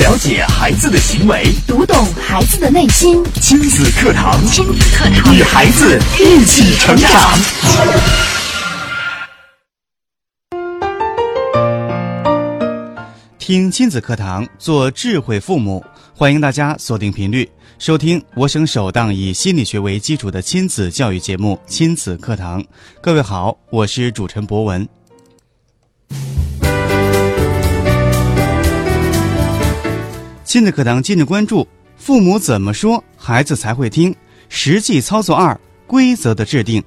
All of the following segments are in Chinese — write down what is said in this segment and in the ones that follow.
了解孩子的行为，读懂孩子的内心。亲子课堂，亲子课堂，与孩子一起成长。听亲子课堂，做智慧父母。欢迎大家锁定频率，收听我省首档以心理学为基础的亲子教育节目《亲子课堂》。各位好，我是主持人博文。亲子课堂今日关注：父母怎么说，孩子才会听？实际操作二：规则的制定。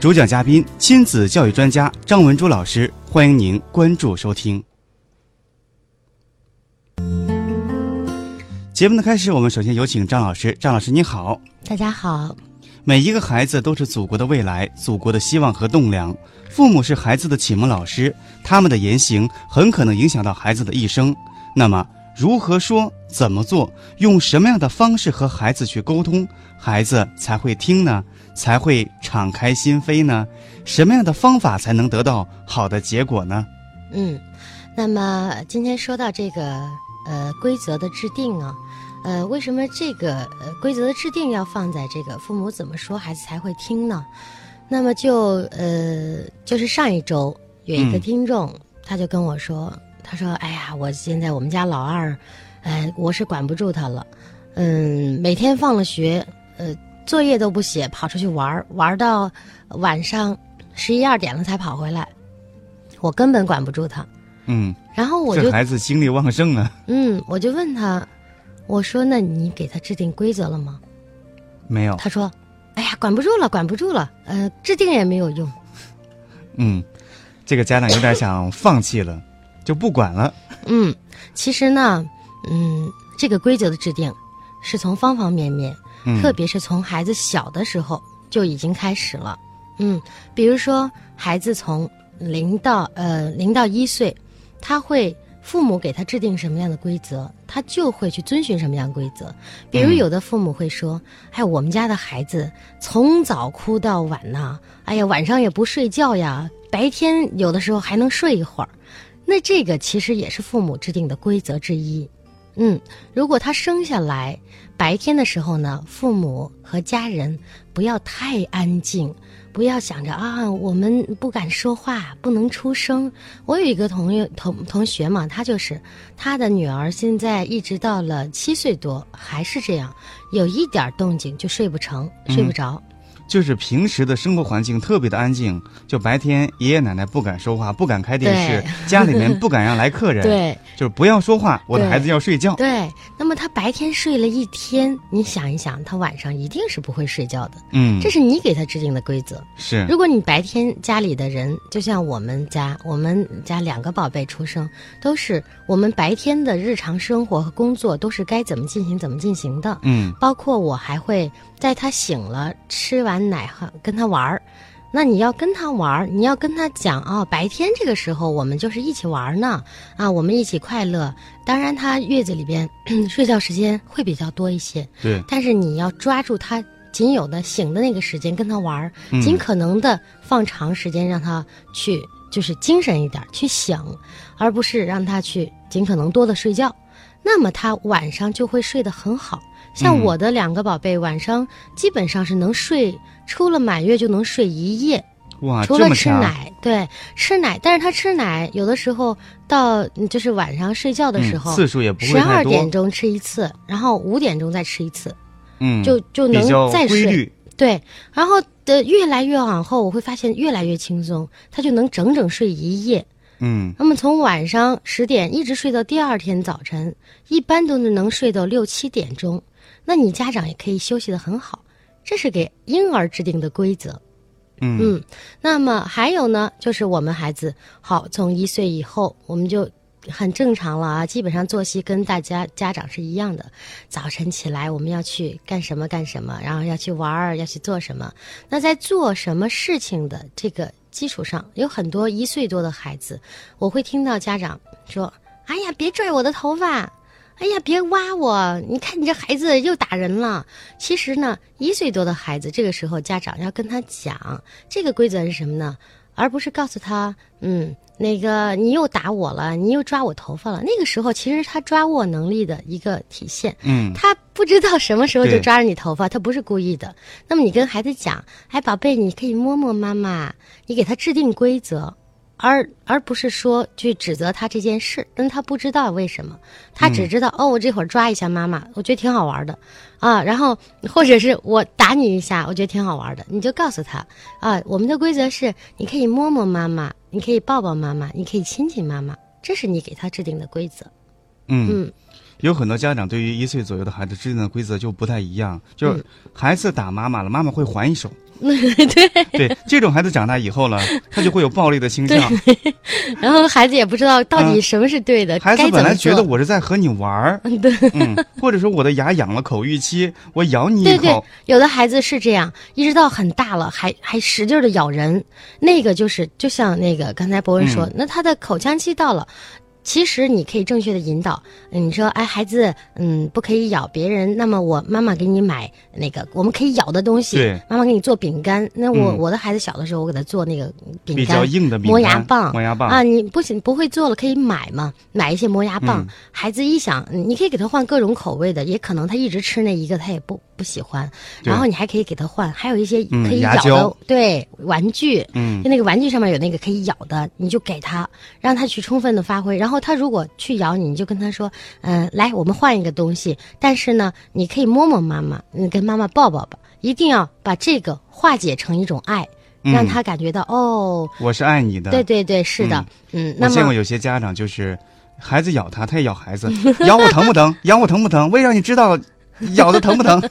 主讲嘉宾：亲子教育专家张文珠老师。欢迎您关注收听。节目的开始，我们首先有请张老师。张老师，你好。大家好。每一个孩子都是祖国的未来，祖国的希望和栋梁。父母是孩子的启蒙老师，他们的言行很可能影响到孩子的一生。那么，如何说、怎么做、用什么样的方式和孩子去沟通，孩子才会听呢？才会敞开心扉呢？什么样的方法才能得到好的结果呢？嗯，那么今天说到这个呃规则的制定啊，呃，为什么这个呃规则的制定要放在这个父母怎么说孩子才会听呢？那么就呃就是上一周有一个听众他就跟我说，他说哎呀，我现在我们家老二，哎，我是管不住他了，嗯，每天放了学，呃。作业都不写，跑出去玩玩到晚上十一二点了才跑回来，我根本管不住他。嗯，然后我就这孩子精力旺盛啊。嗯，我就问他，我说：“那你给他制定规则了吗？”没有。他说：“哎呀，管不住了，管不住了。呃，制定也没有用。”嗯，这个家长有点想放弃了，就不管了。嗯，其实呢，嗯，这个规则的制定是从方方面面。特别是从孩子小的时候就已经开始了，嗯，比如说孩子从零到呃零到一岁，他会父母给他制定什么样的规则，他就会去遵循什么样规则。比如有的父母会说：“哎，我们家的孩子从早哭到晚呐，哎呀，晚上也不睡觉呀，白天有的时候还能睡一会儿。”那这个其实也是父母制定的规则之一。嗯，如果他生下来白天的时候呢，父母和家人不要太安静，不要想着啊，我们不敢说话，不能出声。我有一个同学同同学嘛，他就是他的女儿，现在一直到了七岁多，还是这样，有一点动静就睡不成，睡不着。就是平时的生活环境特别的安静，就白天爷爷奶奶不敢说话，不敢开电视，家里面不敢让来客人，对，就是不要说话，我的孩子要睡觉。对，那么他白天睡了一天，你想一想，他晚上一定是不会睡觉的。嗯，这是你给他制定的规则。是，如果你白天家里的人，就像我们家，我们家两个宝贝出生，都是我们白天的日常生活和工作都是该怎么进行怎么进行的。嗯，包括我还会。在他醒了，吃完奶后跟他玩儿，那你要跟他玩儿，你要跟他讲啊，白天这个时候我们就是一起玩呢，啊，我们一起快乐。当然，他月子里边 睡觉时间会比较多一些，对。但是你要抓住他仅有的醒的那个时间跟他玩儿，尽可能的放长时间让他去，就是精神一点去想，而不是让他去尽可能多的睡觉，那么他晚上就会睡得很好。像我的两个宝贝，晚上基本上是能睡，出了满月就能睡一夜。哇，除了吃奶，对，吃奶，但是他吃奶有的时候到就是晚上睡觉的时候，次数也不会十二点钟吃一次，然后五点钟再吃一次，嗯，就就能再睡。对，然后的越来越往后，我会发现越来越轻松，他就能整整睡一夜。嗯，那么从晚上十点一直睡到第二天早晨，一般都是能睡到六七点钟。那你家长也可以休息的很好，这是给婴儿制定的规则。嗯，那么还有呢，就是我们孩子好从一岁以后，我们就很正常了啊，基本上作息跟大家家长是一样的。早晨起来我们要去干什么干什么，然后要去玩儿，要去做什么。那在做什么事情的这个基础上，有很多一岁多的孩子，我会听到家长说：“哎呀，别拽我的头发。”哎呀，别挖我！你看你这孩子又打人了。其实呢，一岁多的孩子，这个时候家长要跟他讲，这个规则是什么呢？而不是告诉他，嗯，那个你又打我了，你又抓我头发了。那个时候其实他抓握能力的一个体现。嗯，他不知道什么时候就抓着你头发，他不是故意的。那么你跟孩子讲，哎，宝贝，你可以摸摸妈妈，你给他制定规则。而而不是说去指责他这件事，但他不知道为什么，他只知道、哦，我这会儿抓一下妈妈，我觉得挺好玩的，啊，然后或者是我打你一下，我觉得挺好玩的，你就告诉他。啊，我们的规则是你可以摸摸妈妈，你可以抱抱妈妈，你可以亲亲妈妈，这是你给他制定的规则。嗯。嗯，有很多家长对于一岁左右的孩子制定的规则就不太一样，就是嗯。孩子打妈妈了，妈妈会还一手。对，对，这种孩子长大以后了，他就会有暴力的倾向。然后孩子也不知道到底什么是对的，嗯孩子本来觉得。我是在和你玩儿，对嗯，或者说我的牙痒了，口欲期，我咬你一对对，，有的孩子是这样，一直到很大了，还还使劲的咬人，那个就是就像那个刚才博文说，嗯那他的口腔期到了。其实你可以正确的引导，嗯你说，哎，孩子，嗯，不可以咬别人。那么我妈妈给你买那个我们可以咬的东西，妈妈给你做饼干。那我、嗯我的孩子小的时候，我给他做那个饼比干，较硬的磨牙棒，磨牙棒啊，你不行不会做了可以买嘛，买一些磨牙棒。嗯孩子一想，嗯你可以给他换各种口味的，也可能他一直吃那一个，他也不不喜欢。然后你还可以给他换，还有一些嗯可以咬的，对玩具，嗯就那个玩具上面有那个可以咬的，你就给他，让他去充分的发挥。然后他如果去咬你，你就跟他说，嗯、来，我们换一个东西，但是呢，你可以摸摸妈妈，你跟妈妈抱抱吧，一定要把这个化解成一种爱，让嗯他感觉到、哦，我是爱你的。对对对，是的，嗯，我那么见过有些家长就是，孩子咬他，他也咬孩子，咬我疼不疼？咬我疼不疼？为让你知道咬的疼不疼。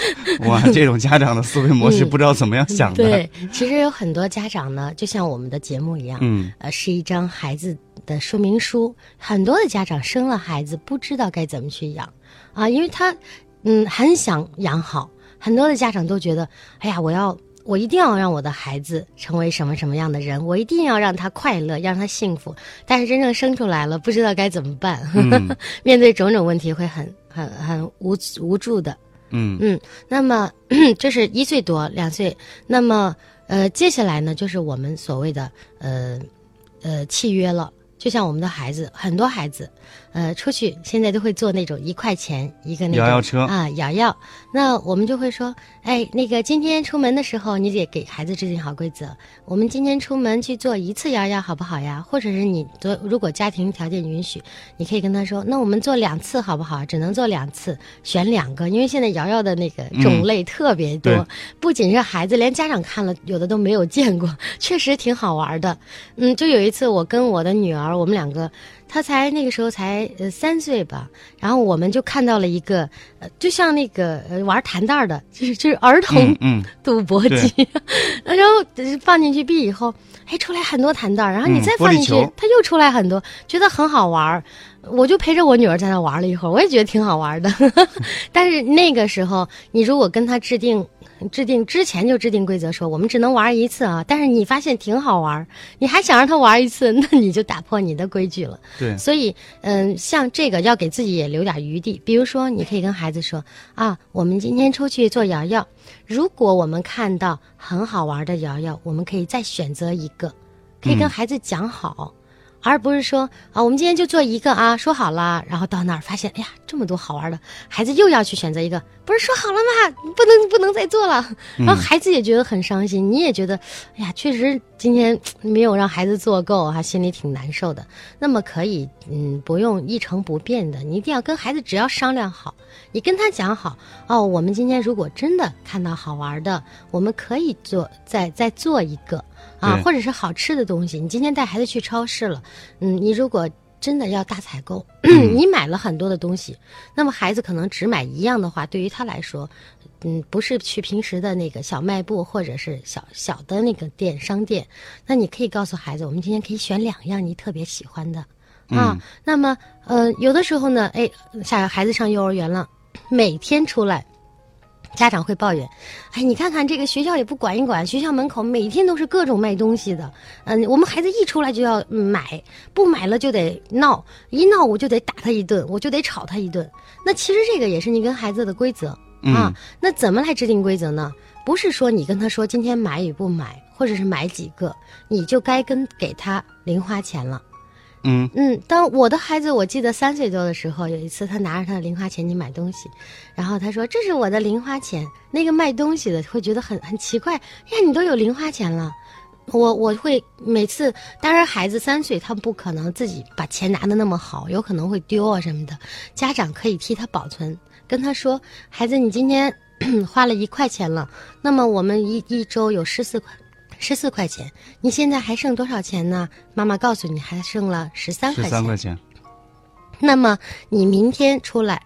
哇，这种家长的思维模式嗯不知道怎么样想的。对，其实有很多家长呢，就像我们的节目一样，嗯，呃，是一张孩子的说明书。很多的家长生了孩子不知道该怎么去养啊，因为他嗯很想养好，很多的家长都觉得，哎呀，我要。我一定要让我的孩子成为什么什么样的人，我一定要让他快乐，让他幸福。但是真正生出来了，不知道该怎么办，嗯 面对种种问题会很很很无无助的。嗯嗯，那么 这是一岁多两岁，那么呃，接下来呢，就是我们所谓的呃呃契约了。就像我们的孩子，很多孩子，呃，出去现在都会坐那种一块钱一个那种摇摇车啊，摇摇。那我们就会说，哎，那个今天出门的时候，你得给孩子制定好规则。我们今天出门去做一次摇摇，好不好呀？或者是你做，如果家庭条件允许，你可以跟他说，那我们做两次好不好？只能做两次，选两个，因为现在摇摇的那个种类特别多，对不仅是孩子，连家长看了有的都没有见过，确实挺好玩的。嗯，就有一次我跟我的女儿，我们两个，她才那个时候才呃三岁吧，然后我们就看到了一个，呃，就像那个呃玩弹弹儿的，就是就是儿童嗯嗯，赌博机，然后呃放进去币以后，哎，出来很多弹弹儿，然后你嗯再放进去，它又出来很多，觉得很好玩儿。我就陪着我女儿在那玩了一会儿，我也觉得挺好玩的。但是那个时候，你如果跟她制定制定之前就制定规则，说我们只能玩一次啊，但是你发现挺好玩，你还想让他玩一次，那你就打破你的规矩了。对，所以，嗯，像这个要给自己也留点余地。比如说，你可以跟孩子说啊，我们今天出去做摇摇，如果我们看到很好玩的摇摇，我们可以再选择一个，可以跟嗯孩子讲好。而不是说啊，我们今天就做一个啊，说好了，然后到那儿发现，哎呀，这么多好玩的，孩子又要去选择一个，不是说好了吗？不能不能再做了，然后孩子也觉得很伤心，你也觉得，哎呀，确实今天没有让孩子做够啊，心里挺难受的。那么可以，嗯，不用一成不变的，你一定要跟孩子只要商量好，你跟他讲好哦，我们今天如果真的看到好玩的，我们可以做再再做一个啊，或者是好吃的东西。你今天带孩子去超市了，嗯，你如果真的要大采购，你买了很多的东西，那么孩子可能只买一样的话，对于他来说，嗯，不是去平时的那个小卖部或者是小小的那个店商店，那你可以告诉孩子，我们今天可以选两样你特别喜欢的啊。那么，呃，有的时候呢，哎，下孩子上幼儿园了，每天出来。家长会抱怨，哎，你看看这个学校也不管一管，学校门口每天都是各种卖东西的，嗯，我们孩子一出来就要嗯买，不买了就得闹，一闹我就得打他一顿，我就得吵他一顿。那其实这个也是你跟孩子的规则啊。那怎么来制定规则呢？不是说你跟他说今天买与不买，或者是买几个，你就该跟给他零花钱了。嗯嗯，当我的孩子，我记得三岁多的时候，有一次他拿着他的零花钱去买东西，然后他说：“这是我的零花钱。”那个卖东西的会觉得很很奇怪，呀，你都有零花钱了。我我会每次，当然孩子三岁，他不可能自己把钱拿的那么好，有可能会丢啊什么的。家长可以替他保存，跟他说：“孩子，你今天 花了一块钱了，那么我们一一周有十四块。”十四块钱，你现在还剩多少钱呢？妈妈告诉你，还剩了十三块钱。十三块钱。那么你明天出来，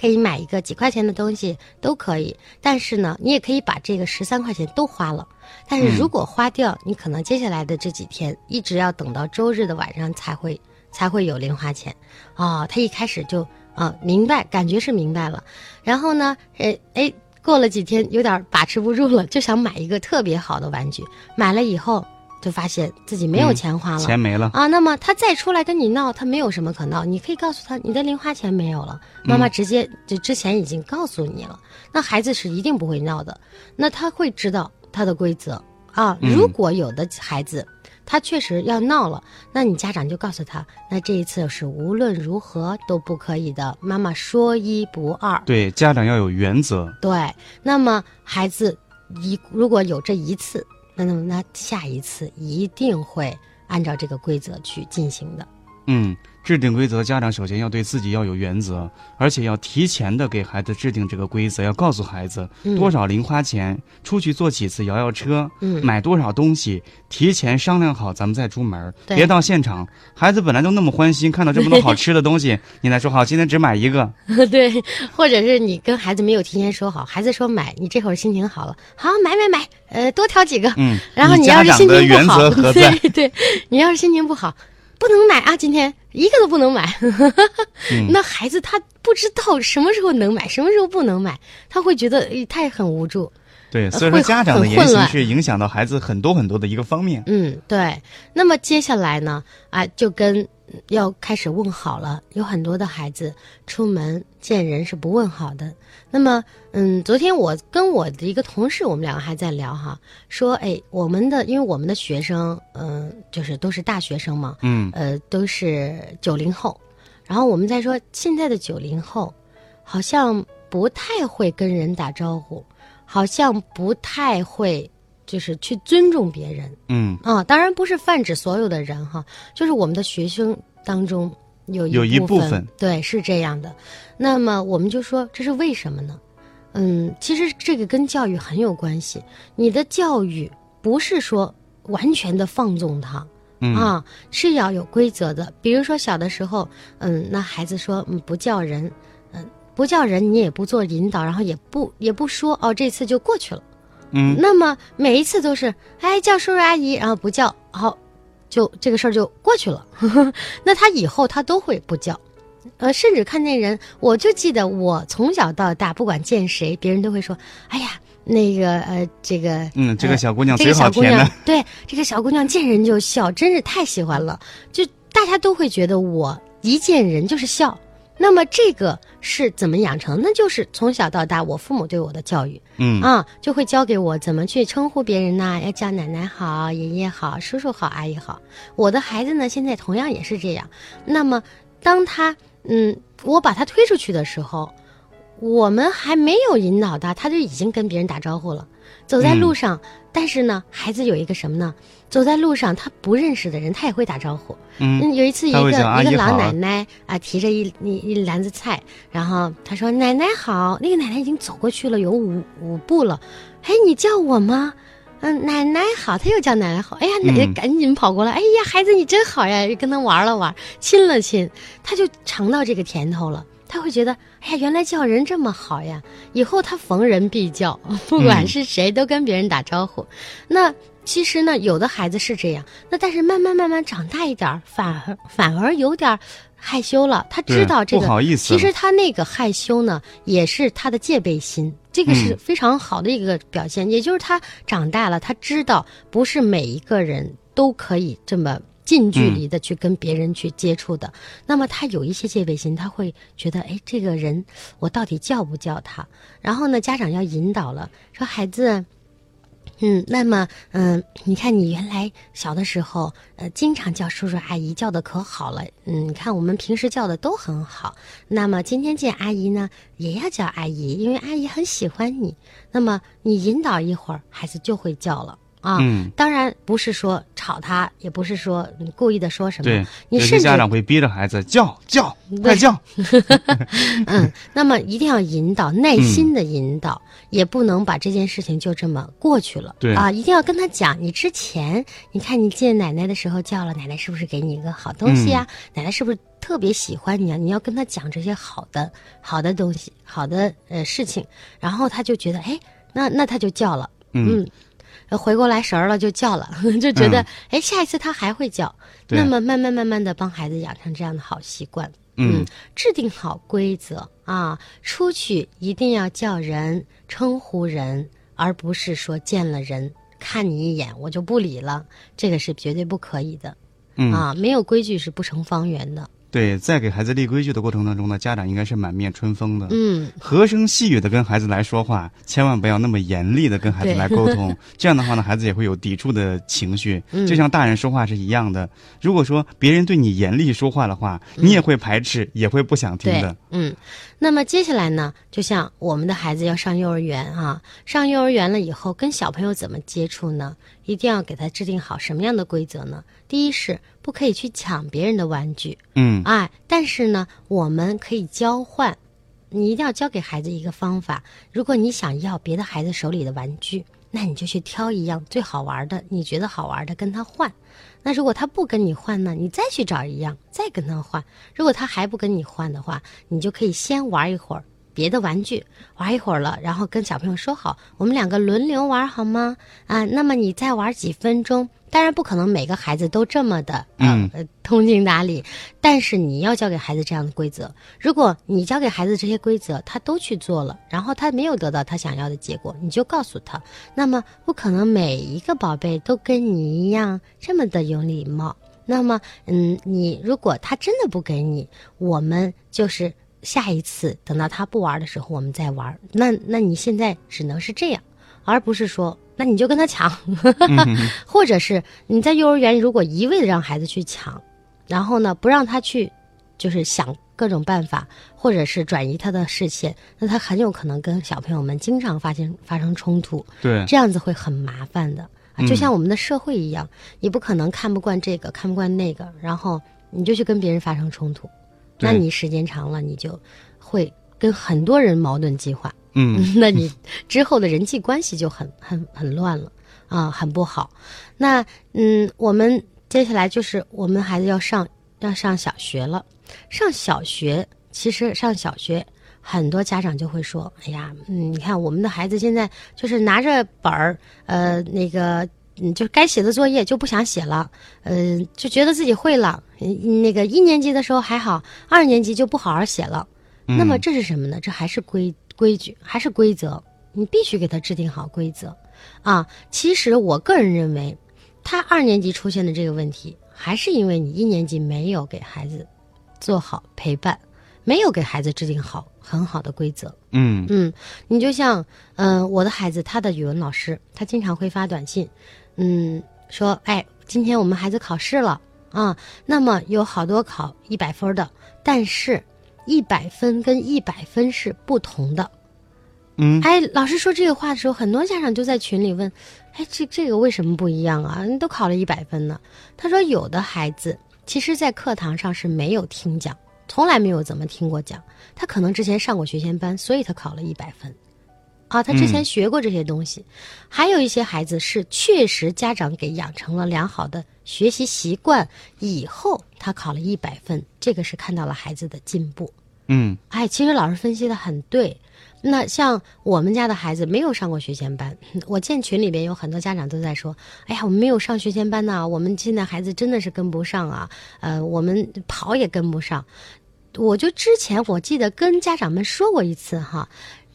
可以买一个几块钱的东西都可以。但是呢，你也可以把这个十三块钱都花了。但是如果花掉，你可能接下来的这几天一直要等到周日的晚上才会才会有零花钱。哦，他一开始就啊明白，感觉是明白了。然后呢，哎哎。过了几天，有点把持不住了，就想买一个特别好的玩具。买了以后，就发现自己没有钱花了，钱没了啊。那么他再出来跟你闹，他没有什么可闹。你可以告诉他，你的零花钱没有了，妈妈直接就之前已经告诉你了。那孩子是一定不会闹的，那他会知道他的规则啊。如果有的孩子。他确实要闹了，那你家长就告诉他，那这一次是无论如何都不可以的。妈妈说一不二，对家长要有原则。对，那么孩子一如果有这一次，那那么那下一次一定会按照这个规则去进行的。嗯。制定规则，家长首先要对自己要有原则，而且要提前的给孩子制定这个规则，要告诉孩子多少零花钱，出去坐几次摇摇车，买多少东西，提前商量好，咱们再出门，别到现场。孩子本来就那么欢心，看到这么多好吃的东西，你来说好，今天只买一个。对，或者是你跟孩子没有提前说好，孩子说买，你这会儿心情好了，好买买买，呃，多挑几个。嗯，然后你要是心情不好，对对，你要是心情不好。不能买啊！今天一个都不能买。那孩子他不知道什么时候能买，什么时候不能买，他会觉得他也很无助。对，所以说家长的言行是影响到孩子很多很多的一个方面。嗯，对。那么接下来呢？啊，就跟。要开始问好了，有很多的孩子出门见人是不问好的。那么，嗯，昨天我跟我的一个同事，我们两个还在聊哈，说，哎，我们的因为我们的学生，嗯，就是都是大学生嘛，嗯，呃，都是九零后，然后我们在说现在的九零后，好像不太会跟人打招呼，好像不太会。就是去尊重别人，嗯啊，当然不是泛指所有的人哈，就是我们的学生当中有有一部分，对，是这样的。那么我们就说这是为什么呢？嗯，其实这个跟教育很有关系。你的教育不是说完全的放纵他，啊，是要有规则的。比如说小的时候，嗯，那孩子说嗯不叫人，嗯不叫人，你也不做引导，然后也不也不说哦，这次就过去了。嗯，那么每一次都是，哎，叫叔叔阿姨，然后不叫，好，就这个事儿就过去了。那他以后他都会不叫，呃，甚至看见人，我就记得我从小到大，不管见谁，别人都会说，哎呀，那个呃，这个，嗯，这个小姑娘这个小姑娘，对，这个小姑娘见人就笑，真是太喜欢了。就大家都会觉得我一见人就是笑。那么这个是怎么养成？那就是从小到大，我父母对我的教育，嗯啊，就会教给我怎么去称呼别人呐，要叫奶奶好、爷爷好、叔叔好、阿姨好。我的孩子呢，现在同样也是这样。那么，当他嗯，我把他推出去的时候，我们还没有引导他，他就已经跟别人打招呼了。走在路上，但是呢，孩子有一个什么呢？走在路上，他不认识的人，他也会打招呼。嗯，有一次，一个一个老奶奶啊，提着一一一篮子菜，然后他说：“奶奶好。”那个奶奶已经走过去了有五五步了。哎，你叫我吗？嗯，奶奶好。他又叫奶奶好。哎呀，奶奶赶紧跑过来。哎呀，孩子你真好呀！跟他玩了玩，亲了亲，他就尝到这个甜头了。他会觉得，哎呀，原来叫人这么好呀！以后他逢人必叫，不管是谁都跟别人打招呼。那其实呢，有的孩子是这样，那但是慢慢慢慢长大一点，反而反而有点害羞了。他知道这个，不好意思。其实他那个害羞呢，也是他的戒备心，这个是非常好的一个表现。也就是他长大了，他知道不是每一个人都可以这么。近距离的去跟别人去接触的，那么他有一些戒备心，他会觉得，哎，这个人我到底叫不叫他？然后呢，家长要引导了，说孩子，嗯，那么，嗯，你看你原来小的时候，呃，经常叫叔叔阿姨，叫的可好了。嗯，你看我们平时叫的都很好。那么今天见阿姨呢，也要叫阿姨，因为阿姨很喜欢你。那么你引导一会儿，孩子就会叫了。啊，嗯。当然不是说吵他，也不是说你故意的说什么，对，你甚至家长会逼着孩子叫叫，快叫。嗯，那么一定要引导，耐心的引导，也不能把这件事情就这么过去了。对。啊，一定要跟他讲，你之前你看你见奶奶的时候叫了，奶奶是不是给你一个好东西呀、奶奶是不是特别喜欢你啊？你要跟他讲这些好的好的东西，好的呃事情，然后他就觉得，哎，那那他就叫了，嗯。呃回过来神儿了就叫了，就觉得嗯哎、下一次他还会叫，那么慢慢慢慢的帮孩子养成这样的好习惯。嗯制定好规则啊，出去一定要叫人称呼人，而不是说见了人看你一眼我就不理了，这个是绝对不可以的、嗯，啊！没有规矩是不成方圆的。对，在给孩子立规矩的过程当中呢，家长应该是满面春风的。嗯，和声细语的跟孩子来说话，千万不要那么严厉的跟孩子来沟通。这样的话呢，孩子也会有抵触的情绪，嗯就像大人说话是一样的。如果说别人对你严厉说话的话，你也会排斥，也会不想听对的。，嗯。那么接下来呢，就像我们的孩子要上幼儿园啊，上幼儿园了以后，跟小朋友怎么接触呢？一定要给他制定好什么样的规则呢？第一是不可以去抢别人的玩具，嗯哎，但是呢，我们可以交换。你一定要教给孩子一个方法。如果你想要别的孩子手里的玩具，那你就去挑一样最好玩的，你觉得好玩的跟他换。那如果他不跟你换呢，你再去找一样，再跟他换。如果他还不跟你换的话，你就可以先玩一会儿别的玩具，玩一会儿了，然后跟小朋友说好，我们两个轮流玩好吗？啊，那么你再玩几分钟。当然不可能每个孩子都这么的呃嗯呃通情达理，但是你要教给孩子这样的规则。如果你教给孩子这些规则，他都去做了，然后他没有得到他想要的结果，你就告诉他，那么不可能每一个宝贝都跟你一样这么的有礼貌。那么，嗯，你如果他真的不给你，我们就是下一次等到他不玩的时候，我们再玩。那那你现在只能是这样，而不是说。那你就跟他抢，或者是你在幼儿园如果一味的让孩子去抢，然后呢不让他去，就是想各种办法，或者是转移他的视线，那他很有可能跟小朋友们经常发生发生冲突，对，这样子会很麻烦的。啊，就像我们的社会一样，你不可能看不惯这个，看不惯那个，然后你就去跟别人发生冲突，对那你时间长了，你就会跟很多人矛盾激化。嗯，那你之后的人际关系就很很很乱了啊，很不好。那嗯，我们接下来就是我们孩子要上要上小学了，上小学其实上小学。很多家长就会说：“哎呀，嗯，你看我们的孩子现在就是拿着本儿，呃，那个，嗯，就该写的作业就不想写了，嗯、就觉得自己会了。嗯那个一年级的时候还好，二年级就不好好写了。那么这是什么呢？这还是规规矩，还是规则？你必须给他制定好规则，啊！其实我个人认为，他二年级出现的这个问题，还是因为你一年级没有给孩子做好陪伴，没有给孩子制定好很好的规则。嗯嗯，你就像，嗯、我的孩子，他的语文老师，他经常会发短信，嗯，说，哎，今天我们孩子考试了啊，那么有好多考一百分的，但是，一百分跟一百分是不同的。嗯，哎，老师说这个话的时候，很多家长就在群里问，哎，这这个为什么不一样啊？你都考了一百分呢。他说，有的孩子其实在课堂上是没有听讲，从来没有怎么听过讲，他可能之前上过学前班，所以他考了一百分。啊，他之前学过这些东西，还有一些孩子是确实家长给养成了良好的学习习惯，以后他考了一百分，这个是看到了孩子的进步。嗯哎，其实老师分析的很对。那像我们家的孩子没有上过学前班，我见群里边有很多家长都在说：“哎呀，我们没有上学前班呐，我们现在孩子真的是跟不上啊，呃，我们跑也跟不上。”我就之前我记得跟家长们说过一次哈，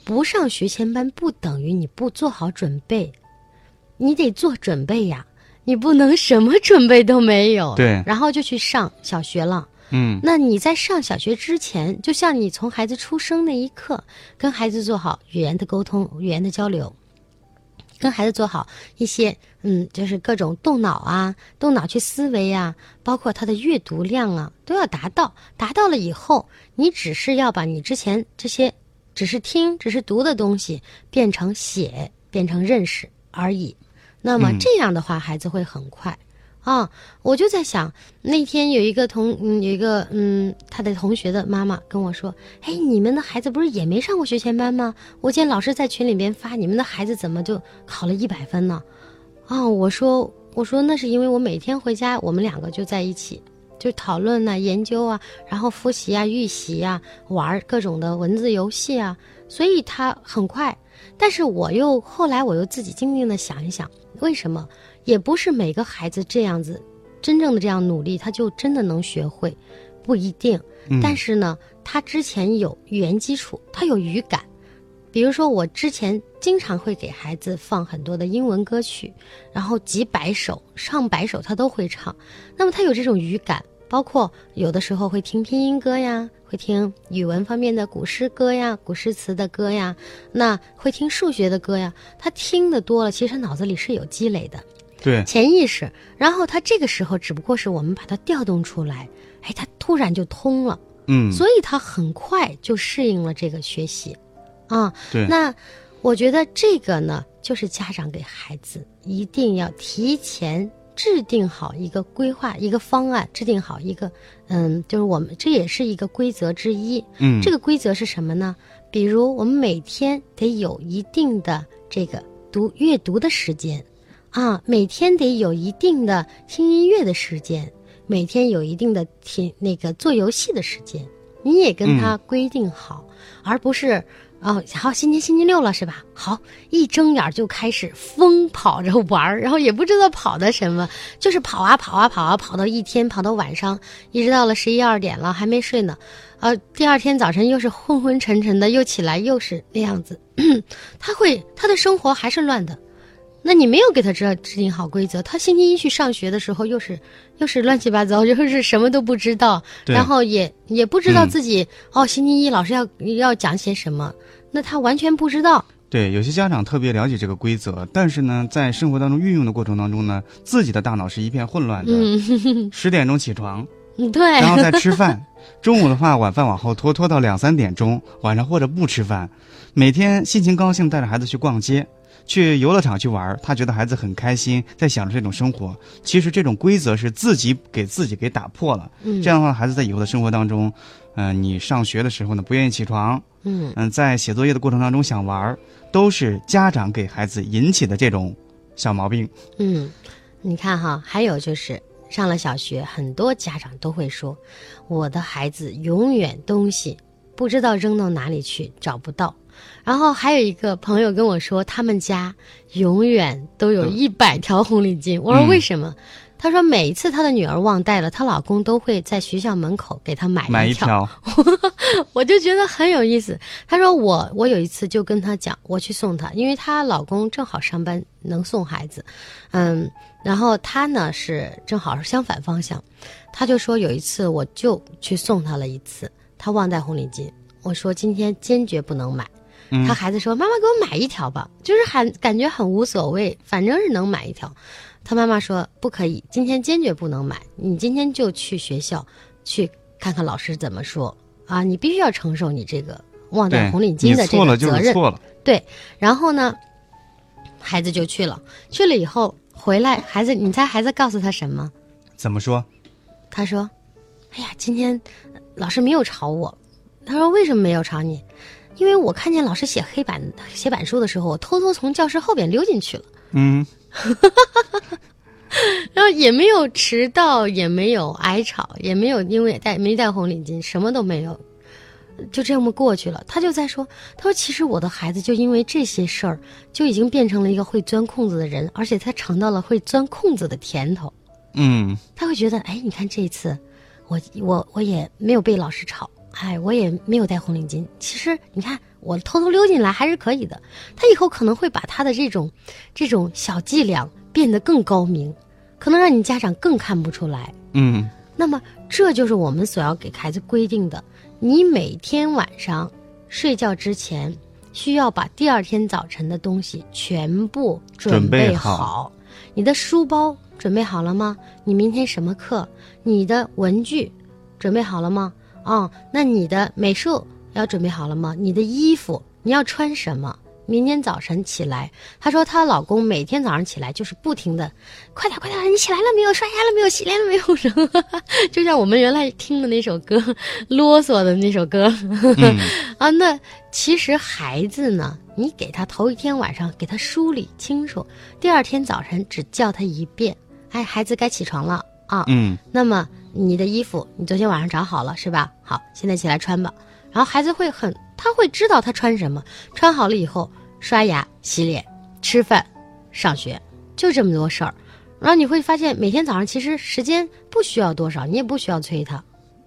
不上学前班不等于你不做好准备，你得做准备呀，你不能什么准备都没有，对然后就去上小学了。嗯那你在上小学之前，就像你从孩子出生那一刻，跟孩子做好语言的沟通、语言的交流，跟孩子做好一些，嗯，就是各种动脑啊，动脑去思维啊，包括他的阅读量啊，都要达到。达到了以后，你只是要把你之前这些只是听、只是读的东西变成写、变成认识而已。那么这样的话，孩子会很快。啊，我就在想，那天有一个同嗯，有一个嗯，他的同学的妈妈跟我说：“哎，你们的孩子不是也没上过学前班吗？我见老师在群里边发，你们的孩子怎么就考了一百分呢？”啊，我说我说那是因为我每天回家，我们两个就在一起，就讨论呐、研究啊，然后复习啊、预习啊、玩各种的文字游戏啊，所以他很快。但是我又后来我又自己静静的想一想，为什么？也不是每个孩子这样子，真正的这样努力，他就真的能学会，不一定。但是呢，他之前有语言基础，他有语感。比如说，我之前经常会给孩子放很多的英文歌曲，然后几百首、上百首他都会唱。那么他有这种语感，包括有的时候会听拼音歌呀，会听语文方面的古诗歌呀、古诗词的歌呀，那会听数学的歌呀。他听的多了，其实脑子里是有积累的。对，潜意识，然后他这个时候只不过是我们把它调动出来，哎，他突然就通了，嗯，所以他很快就适应了这个学习，啊，对，那我觉得这个呢，就是家长给孩子一定要提前制定好一个规划、一个方案，制定好一个，嗯，就是我们这也是一个规则之一，嗯，这个规则是什么呢？比如我们每天得有一定的这个读阅读的时间。啊，每天得有一定的听音乐的时间，每天有一定的听那个做游戏的时间，你也跟他规定好，而不是哦，好，今天星期六了是吧？好，一睁眼就开始疯跑着玩儿，然后也不知道跑的什么，就是跑啊跑啊跑啊，跑到一天，跑到晚上，一直到了十一二点了还没睡呢，呃，第二天早晨又是昏昏沉沉的，又起来又是那样子，他会他的生活还是乱的。那你没有给他制制定好规则，他星期一去上学的时候，又是又是乱七八糟，又是什么都不知道，然后也也不知道自己哦，星期一老师要要讲些什么，那他完全不知道。对，有些家长特别了解这个规则，但是呢，在生活当中运用的过程当中呢，自己的大脑是一片混乱的。十点钟起床，嗯，对，然后再吃饭，中午的话晚饭往后拖，拖到两三点钟，晚上或者不吃饭，每天心情高兴带着孩子去逛街。去游乐场去玩，他觉得孩子很开心，在享受这种生活。其实这种规则是自己给自己给打破了。嗯，这样的话，孩子在以后的生活当中，嗯，你上学的时候呢，不愿意起床，嗯嗯，在写作业的过程当中想玩，都是家长给孩子引起的这种小毛病。嗯，你看哈，还有就是上了小学，很多家长都会说，我的孩子永远东西不知道扔到哪里去，找不到。然后还有一个朋友跟我说，他们家永远都有一百条红领巾。我说为什么？他说每一次他的女儿忘带了，她老公都会在学校门口给她买买一条。我就觉得很有意思。他说我我有一次就跟他讲，我去送她，因为她老公正好上班能送孩子，嗯，然后他呢是正好是相反方向，他就说有一次我就去送她了一次，她忘带红领巾，我说今天坚决不能买。他孩子说：“妈妈给我买一条吧，就是很感觉很无所谓，反正是能买一条。”他妈妈说：“不可以，今天坚决不能买。你今天就去学校，去看看老师怎么说啊！你必须要承受你这个忘带红领巾的这个责任。”错了，对。然后呢，孩子就去了。去了以后回来，孩子，你猜孩子告诉他什么？怎么说？他说：“哎呀，今天老师没有吵我。”他说：“为什么没有吵你？”因为我看见老师写黑板写板书的时候，我偷偷从教室后边溜进去了。嗯，然后也没有迟到，也没有挨吵，也没有因为戴没戴红领巾，什么都没有，就这么过去了。他就在说：“他说其实我的孩子就因为这些事儿，就已经变成了一个会钻空子的人，而且他尝到了会钻空子的甜头。嗯，他会觉得，哎，你看这一次，我我我也没有被老师吵。”哎，我也没有戴红领巾。其实你看，我偷偷溜进来还是可以的。他以后可能会把他的这种，这种小伎俩变得更高明，可能让你家长更看不出来。嗯，那么这就是我们所要给孩子规定的：你每天晚上睡觉之前需要把第二天早晨的东西全部准备备好你的书包准备好了吗？你明天什么课？你的文具准备好了吗？哦，那你的美术要准备好了吗？你的衣服你要穿什么？明天早晨起来，她说她老公每天早上起来就是不停的，快点快点，你起来了没有？刷牙了没有？洗脸了没有？什么就像我们原来听的那首歌，啰嗦的那首歌。嗯 啊，那其实孩子呢，你给他头一天晚上给他梳理清楚，第二天早晨只叫他一遍，哎，孩子该起床了啊。嗯那么你的衣服你昨天晚上找好了是吧？好，现在起来穿吧。然后孩子会很，他会知道他穿什么，穿好了以后刷牙、洗脸、吃饭、上学，就这么多事儿。然后你会发现，每天早上其实时间不需要多少，你也不需要催他，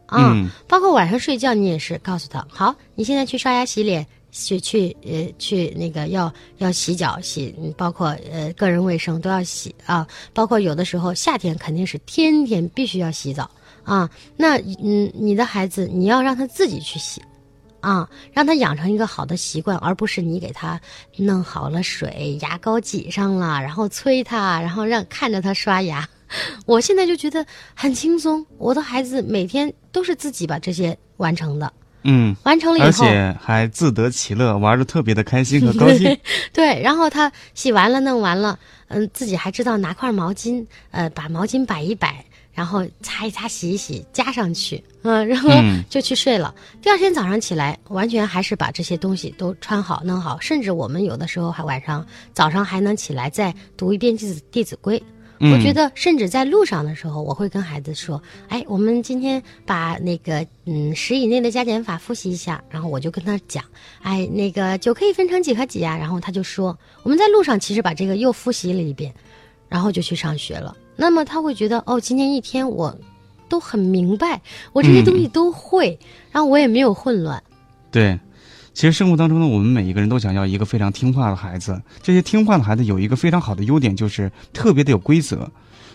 啊，嗯包括晚上睡觉，你也是告诉他，好，你现在去刷牙、洗脸，去去呃去那个要要洗脚洗，嗯包括呃个人卫生都要洗啊，包括有的时候夏天肯定是天天必须要洗澡啊。那嗯，你的孩子你要让他自己去洗。啊，让他养成一个好的习惯，而不是你给他弄好了水，牙膏挤上了，然后催他，然后让看着他刷牙。我现在就觉得很轻松，我的孩子每天都是自己把这些完成的，嗯，完成了以后，而且还自得其乐，玩的特别的开心和高兴。对，然后他洗完了弄完了，嗯，自己还知道拿块毛巾，呃，把毛巾摆一摆，然后擦一擦、洗一洗，加上去，嗯，然后嗯就去睡了。第二天早上起来，完全还是把这些东西都穿好、弄好，甚至我们有的时候还晚上、早上还能起来再读一遍《弟子弟子规》。我觉得，甚至在路上的时候，我会跟孩子说：“哎，我们今天把那个嗯十以内的加减法复习一下。”然后我就跟他讲：“哎，那个九可以分成几和几啊？”然后他就说：“我们在路上其实把这个又复习了一遍，然后就去上学了。”那么他会觉得：“哦，今天一天我都很明白，我这些东西都会，然后我也没有混乱。对，其实生活当中呢，我们每一个人都想要一个非常听话的孩子。这些听话的孩子有一个非常好的优点，就是特别的有规则。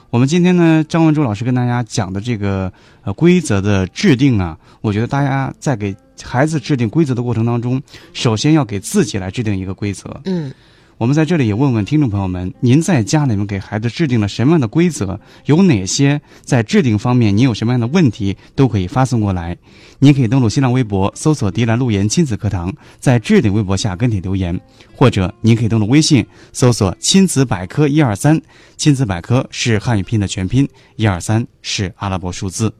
我们今天呢，张文珠老师跟大家讲的这个呃规则的制定啊，我觉得大家在给孩子制定规则的过程当中，首先要给自己来制定一个规则。嗯，我们在这里也问问听众朋友们，您在家里面给孩子制定了什么样的规则？有哪些在制定方面您有什么样的问题，都可以发送过来。您可以登录新浪微博，搜索“迪兰路言亲子课堂”，在置顶微博下跟帖留言，或者您可以登录微信，搜索“亲子百科一二三”，亲子百科是汉语拼音的全拼，一二三是阿拉伯数字。